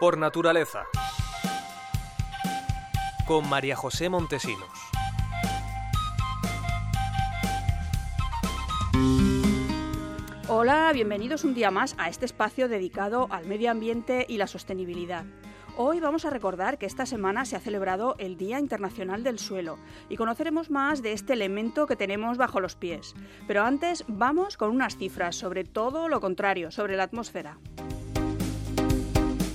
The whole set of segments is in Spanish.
por naturaleza. Con María José Montesinos. Hola, bienvenidos un día más a este espacio dedicado al medio ambiente y la sostenibilidad. Hoy vamos a recordar que esta semana se ha celebrado el Día Internacional del Suelo y conoceremos más de este elemento que tenemos bajo los pies. Pero antes vamos con unas cifras sobre todo lo contrario, sobre la atmósfera.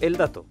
El dato.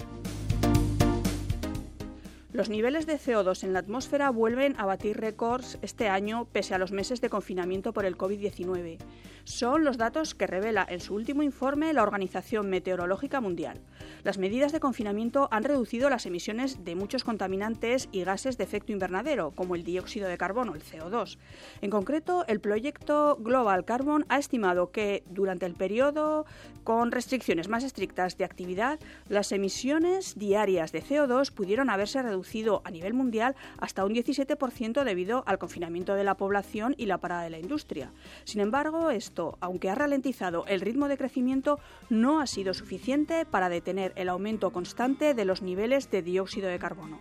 Los niveles de CO2 en la atmósfera vuelven a batir récords este año pese a los meses de confinamiento por el COVID-19. Son los datos que revela en su último informe la Organización Meteorológica Mundial. Las medidas de confinamiento han reducido las emisiones de muchos contaminantes y gases de efecto invernadero, como el dióxido de carbono, el CO2. En concreto, el proyecto Global Carbon ha estimado que durante el periodo con restricciones más estrictas de actividad, las emisiones diarias de CO2 pudieron haberse reducido a nivel mundial hasta un 17% debido al confinamiento de la población y la parada de la industria. Sin embargo, esto, aunque ha ralentizado el ritmo de crecimiento, no ha sido suficiente para detener el aumento constante de los niveles de dióxido de carbono.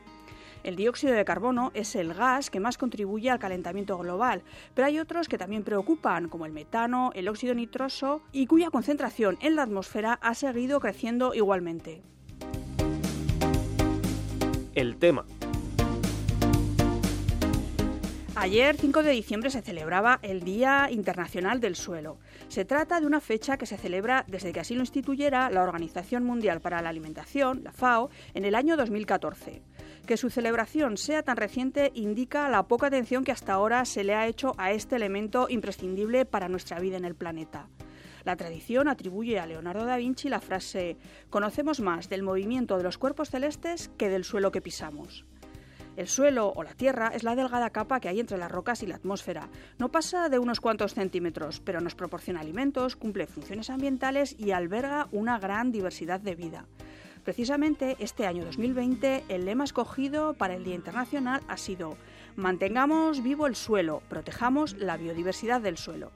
El dióxido de carbono es el gas que más contribuye al calentamiento global, pero hay otros que también preocupan, como el metano, el óxido nitroso, y cuya concentración en la atmósfera ha seguido creciendo igualmente. El tema. Ayer, 5 de diciembre, se celebraba el Día Internacional del Suelo. Se trata de una fecha que se celebra desde que así lo instituyera la Organización Mundial para la Alimentación, la FAO, en el año 2014. Que su celebración sea tan reciente indica la poca atención que hasta ahora se le ha hecho a este elemento imprescindible para nuestra vida en el planeta. La tradición atribuye a Leonardo da Vinci la frase Conocemos más del movimiento de los cuerpos celestes que del suelo que pisamos. El suelo o la tierra es la delgada capa que hay entre las rocas y la atmósfera. No pasa de unos cuantos centímetros, pero nos proporciona alimentos, cumple funciones ambientales y alberga una gran diversidad de vida. Precisamente este año 2020 el lema escogido para el Día Internacional ha sido Mantengamos vivo el suelo, protejamos la biodiversidad del suelo.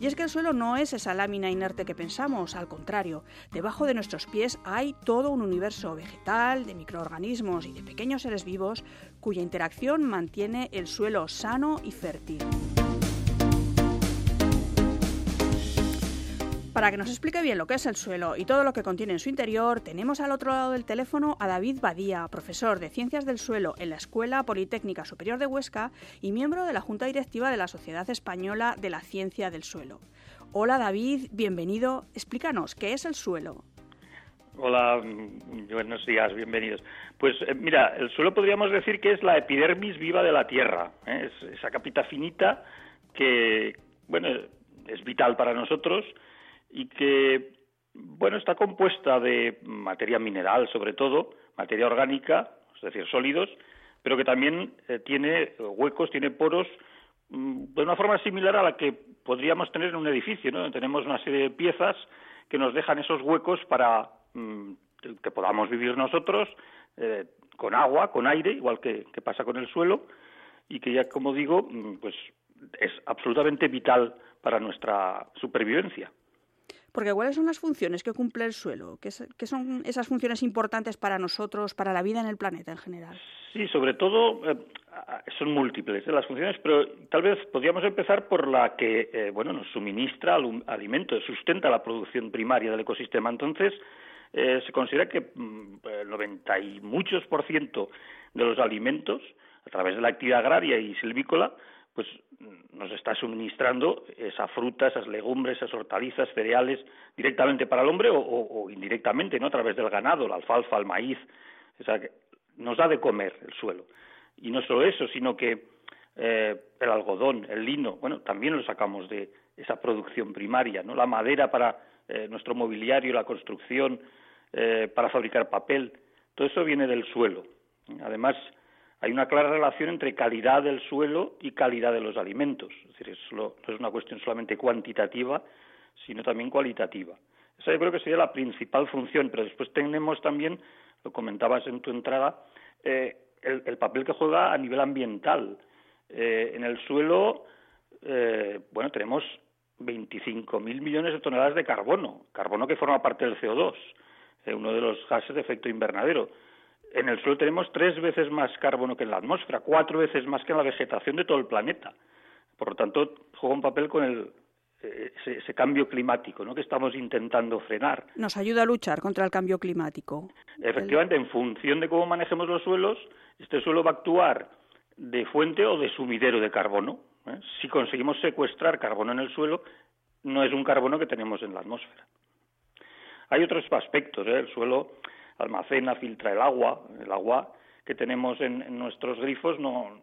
Y es que el suelo no es esa lámina inerte que pensamos, al contrario, debajo de nuestros pies hay todo un universo vegetal, de microorganismos y de pequeños seres vivos cuya interacción mantiene el suelo sano y fértil. Para que nos explique bien lo que es el suelo y todo lo que contiene en su interior, tenemos al otro lado del teléfono a David Badía, profesor de Ciencias del Suelo en la Escuela Politécnica Superior de Huesca y miembro de la Junta Directiva de la Sociedad Española de la Ciencia del Suelo. Hola David, bienvenido. Explícanos, ¿qué es el suelo? Hola, buenos días, bienvenidos. Pues eh, mira, el suelo podríamos decir que es la epidermis viva de la Tierra, ¿eh? es esa capita finita que, bueno, es vital para nosotros y que, bueno, está compuesta de materia mineral, sobre todo, materia orgánica, es decir, sólidos, pero que también eh, tiene huecos, tiene poros mm, de una forma similar a la que podríamos tener en un edificio, ¿no? Tenemos una serie de piezas que nos dejan esos huecos para mm, que podamos vivir nosotros eh, con agua, con aire, igual que, que, pasa con el suelo, y que ya, como digo, mm, pues es absolutamente vital para nuestra supervivencia. Porque ¿cuáles son las funciones que cumple el suelo? ¿Qué, son esas funciones importantes para nosotros, para la vida en el planeta en general? Sí, sobre todo eh, son múltiples ¿eh? las funciones, pero tal vez podríamos empezar por la que eh, bueno nos suministra alimentos, sustenta la producción primaria del ecosistema. Entonces, se considera que mm, el 90 y muchos por ciento de los alimentos, a través de la actividad agraria y silvícola, pues nos está suministrando esa fruta, esas legumbres, esas hortalizas, cereales, directamente para el hombre o, indirectamente, ¿no? A través del ganado, la alfalfa, el maíz, o sea, que nos da de comer el suelo. Y no solo eso, sino que eh, el algodón, el lino, bueno, también lo sacamos de esa producción primaria, ¿no? La madera para eh, nuestro mobiliario, la construcción, eh, para fabricar papel, todo eso viene del suelo. Además, hay una clara relación entre calidad del suelo y calidad de los alimentos. Es decir, no es una cuestión solamente cuantitativa, sino también cualitativa. Esa yo creo que sería la principal función, pero después tenemos también, lo comentabas en tu entrada, eh, el, papel que juega a nivel ambiental. Eh, en el suelo, eh, bueno, tenemos 25.000 millones de toneladas de carbono, carbono que forma parte del CO2. eh, uno de los gases de efecto invernadero. En el suelo tenemos tres veces más carbono que en la atmósfera, cuatro veces más que en la vegetación de todo el planeta. Por lo tanto, juega un papel con el, eh, ese, cambio climático ¿no? que estamos intentando frenar. Nos ayuda a luchar contra el cambio climático. Efectivamente, en función de cómo manejemos los suelos, este suelo va a actuar de fuente o de sumidero de carbono. ¿eh? Si conseguimos secuestrar carbono en el suelo, no es un carbono que tenemos en la atmósfera. Hay otros aspectos. ¿eh? El suelo almacena, filtra el agua. El agua que tenemos en, nuestros grifos no.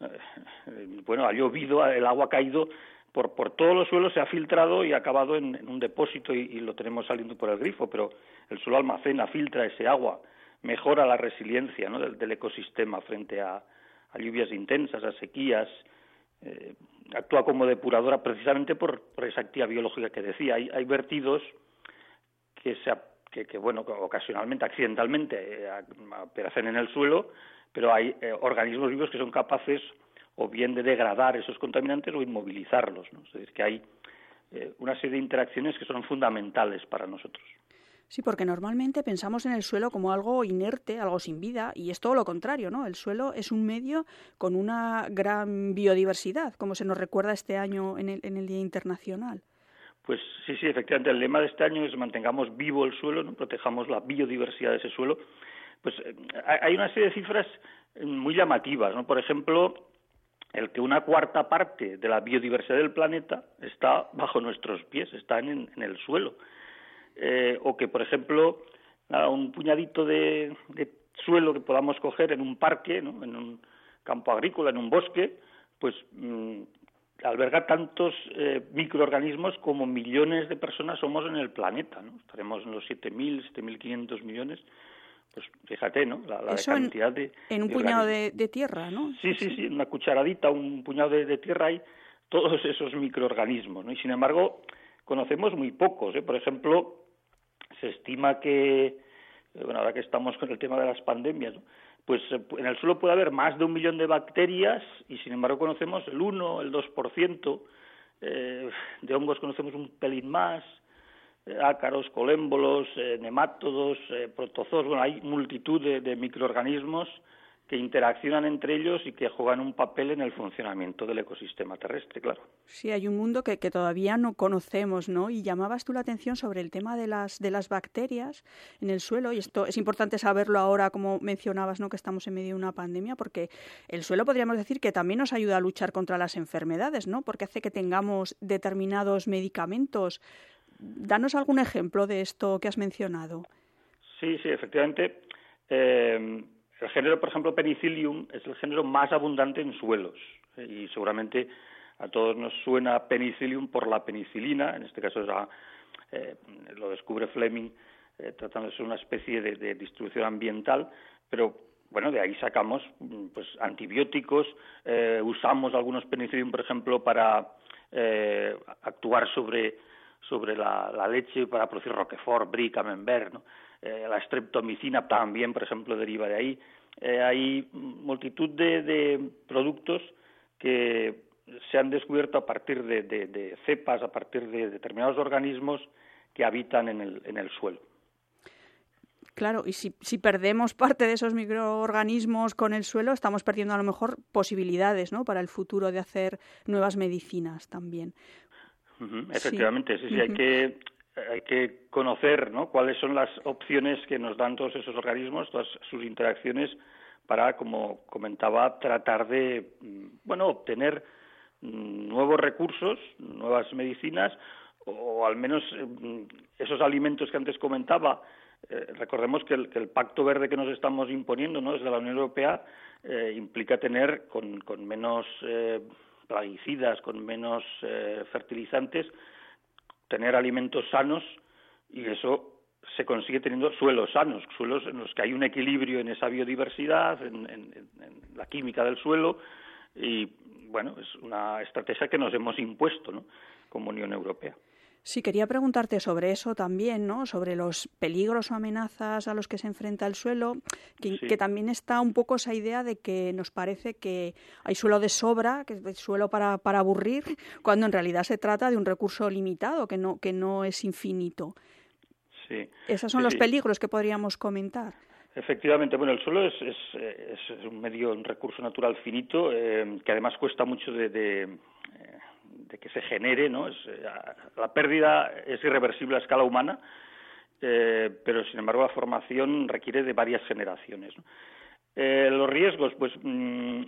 Eh, bueno, ha llovido, el agua ha caído por, por todos los suelos, se ha filtrado y ha acabado en, un depósito y, lo tenemos saliendo por el grifo, pero el suelo almacena, filtra ese agua, mejora la resiliencia del, ecosistema frente a, lluvias intensas, a sequías, eh, actúa como depuradora precisamente por, esa actividad biológica que decía. Hay, hay vertidos que, se, que, bueno, ocasionalmente, accidentalmente, eh, aparecen en el suelo, pero hay eh, organismos vivos que son capaces o bien de degradar esos contaminantes o inmovilizarlos. ¿no? Es decir, que hay eh, una serie de interacciones que son fundamentales para nosotros. Sí, porque normalmente pensamos en el suelo como algo inerte, algo sin vida, y es todo lo contrario, ¿no? El suelo es un medio con una gran biodiversidad, como se nos recuerda este año en el, en el Día Internacional. Pues sí, sí, efectivamente, el lema de este año es mantengamos vivo el suelo, ¿no? protejamos la biodiversidad de ese suelo. Pues eh, hay una serie de cifras eh, muy llamativas, ¿no? Por ejemplo, el que una cuarta parte de la biodiversidad del planeta está bajo nuestros pies, está en, el suelo. Eh, o que, por ejemplo, un puñadito de, suelo que podamos coger en un parque, en un campo agrícola, en un bosque, pues mm, alberga tantos eh, microorganismos como millones de personas somos en el planeta, ¿no? Estaremos en los 7.000, 7.500 millones. Pues fíjate, ¿no? La, cantidad de... En un puñado de, tierra, ¿no? Sí, sí, sí, una cucharadita, un puñado de, tierra hay todos esos microorganismos, ¿no? Y sin embargo, conocemos muy pocos, ¿eh? Por ejemplo, se estima que, bueno, ahora que estamos con el tema de las pandemias, ¿no? Pues eh, en el suelo puede haber más de un millón de bacterias y sin embargo conocemos el 1, el 2%, eh, de hongos conocemos un pelín más, eh, ácaros, colémbolos, eh, nemátodos, protozoos, bueno, hay multitud de microorganismos que interaccionan entre ellos y que juegan un papel en el funcionamiento del ecosistema terrestre, claro. Sí, hay un mundo que, que, todavía no conocemos, ¿no? Y llamabas tú la atención sobre el tema de las, de las bacterias en el suelo, y esto es importante saberlo ahora, como mencionabas, ¿no? Que estamos en medio de una pandemia, porque el suelo podríamos decir que también nos ayuda a luchar contra las enfermedades, ¿no? Porque hace que tengamos determinados medicamentos. Danos algún ejemplo de esto que has mencionado. Sí, sí, efectivamente. Eh, el género, por ejemplo, Penicillium es el género más abundante en suelos eh, y seguramente a todos nos suena Penicillium por la penicilina, en este caso eh, lo descubre Fleming eh, tratando de ser una especie de, distribución ambiental, pero bueno, de ahí sacamos mm, pues antibióticos, usamos algunos penicillium, por ejemplo, para actuar sobre sobre la, leche para producir Roquefort, Brie, Camembert. Eh, la streptomicina también, por ejemplo, deriva de ahí. Eh, hay multitud de, productos que se han descubierto a partir de, cepas, a partir de determinados organismos que habitan en el, en el suelo. Claro, y si, si, perdemos parte de esos microorganismos con el suelo, estamos perdiendo a lo mejor posibilidades ¿no? para el futuro de hacer nuevas medicinas también. efectivamente, sí, sí, hay que hay que conocer ¿no? cuáles son las opciones que nos dan todos esos organismos, todas sus interacciones, para, como comentaba, tratar de mm, bueno obtener mm, nuevos recursos, nuevas medicinas, o al menos mm, esos alimentos que antes comentaba. Eh, recordemos que el, pacto verde que nos estamos imponiendo ¿no? desde la Unión Europea eh, implica tener con, menos eh, plaguicidas, con menos fertilizantes, tener alimentos sanos y eso se consigue teniendo suelos sanos, suelos en los que hay un equilibrio en esa biodiversidad, en, la química del suelo y bueno, es una estrategia que nos hemos impuesto ¿no? como Unión Europea. Sí, quería preguntarte sobre eso también, ¿no? Sobre los peligros o amenazas a los que se enfrenta el suelo, que, también está un poco esa idea de que nos parece que hay suelo de sobra, que es suelo para, para aburrir, cuando en realidad se trata de un recurso limitado, que no, que no es infinito. Sí. Esos son los peligros que podríamos comentar. Efectivamente, bueno, el suelo es, es, un medio, un recurso natural finito eh, que además cuesta mucho de, de, eh, que se genere, ¿no? Es, eh, la pérdida es irreversible a escala humana, pero sin embargo la formación requiere de varias generaciones. los riesgos, pues mm,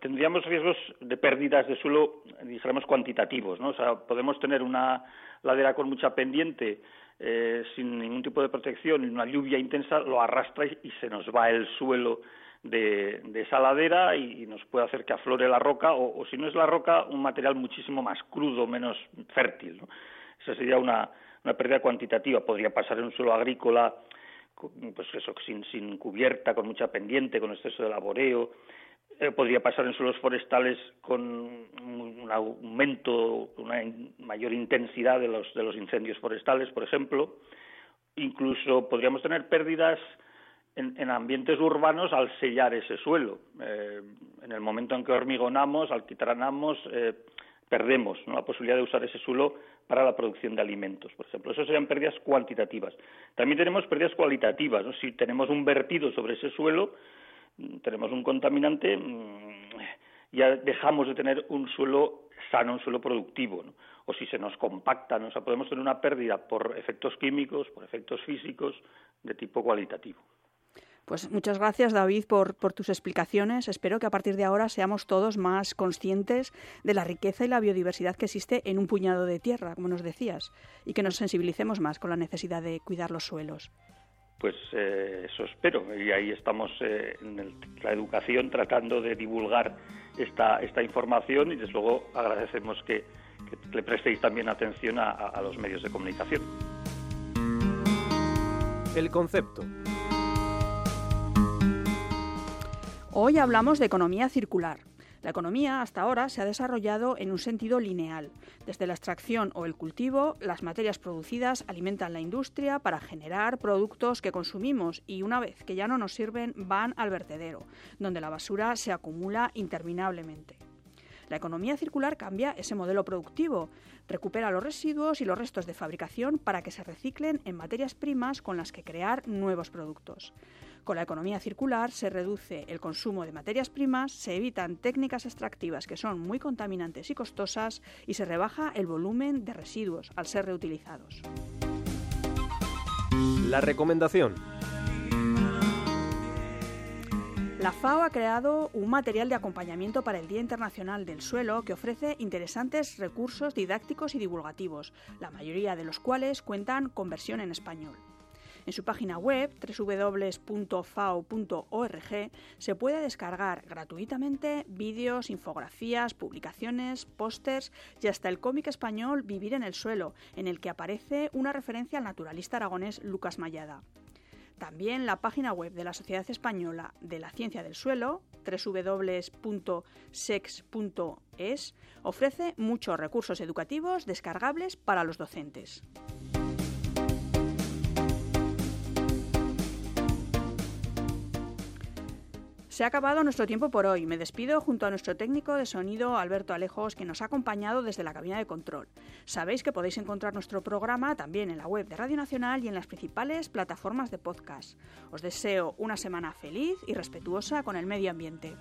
tendríamos riesgos de pérdidas de suelo, dijéramos, cuantitativos, ¿no? O sea, podemos tener una ladera con mucha pendiente eh, sin ningún tipo de protección y una lluvia intensa lo arrastra y, se nos va el suelo de, esa ladera y, nos puede hacer que aflore la roca o, si no es la roca, un material muchísimo más crudo, menos fértil. ¿no? Esa sería una, una pérdida cuantitativa. Podría pasar en un suelo agrícola pues eso, sin, sin cubierta, con mucha pendiente, con exceso de laboreo, eh, podría pasar en suelos forestales con un aumento, una mayor intensidad de los, de los incendios forestales, por ejemplo. Incluso podríamos tener pérdidas en, ambientes urbanos al sellar ese suelo. Eh, en el momento en que hormigonamos, alquitranamos, eh, perdemos la posibilidad de usar ese suelo para la producción de alimentos, por ejemplo. Eso serían pérdidas cuantitativas. También tenemos pérdidas cualitativas. Si tenemos un vertido sobre ese suelo, tenemos un contaminante, mm, ya dejamos de tener un suelo sano, un suelo productivo, o si se nos compacta, o podemos tener una pérdida por efectos químicos, por efectos físicos de tipo cualitativo. Pues muchas gracias, David, por, por, tus explicaciones. Espero que a partir de ahora seamos todos más conscientes de la riqueza y la biodiversidad que existe en un puñado de tierra, como nos decías, y que nos sensibilicemos más con la necesidad de cuidar los suelos pues eh, eso espero y ahí estamos eh, en la educación tratando de divulgar esta, esta información y desde luego agradecemos que, le prestéis también atención a, a los medios de comunicación. El concepto. Hoy hablamos de economía circular. La economía hasta ahora se ha desarrollado en un sentido lineal. Desde la extracción o el cultivo, las materias producidas alimentan la industria para generar productos que consumimos y una vez que ya no nos sirven van al vertedero, donde la basura se acumula interminablemente. La economía circular cambia ese modelo productivo, recupera los residuos y los restos de fabricación para que se reciclen en materias primas con las que crear nuevos productos. Con la economía circular se reduce el consumo de materias primas, se evitan técnicas extractivas que son muy contaminantes y costosas y se rebaja el volumen de residuos al ser reutilizados. La recomendación. La FAO ha creado un material de acompañamiento para el Día Internacional del Suelo que ofrece interesantes recursos didácticos y divulgativos, la mayoría de los cuales cuentan con versión en español. En su página web www.fao.org se puede descargar gratuitamente vídeos, infografías, publicaciones, pósters y hasta el cómic español Vivir en el suelo, en el que aparece una referencia al naturalista aragonés Lucas Mayada. También la página web de la Sociedad Española de la Ciencia del Suelo, www.sex.es, ofrece muchos recursos educativos descargables para los docentes. Se ha acabado nuestro tiempo por hoy. Me despido junto a nuestro técnico de sonido Alberto Alejos, que nos ha acompañado desde la cabina de control. Sabéis que podéis encontrar nuestro programa también en la web de Radio Nacional y en las principales plataformas de podcast. Os deseo una semana feliz y respetuosa con el medio ambiente.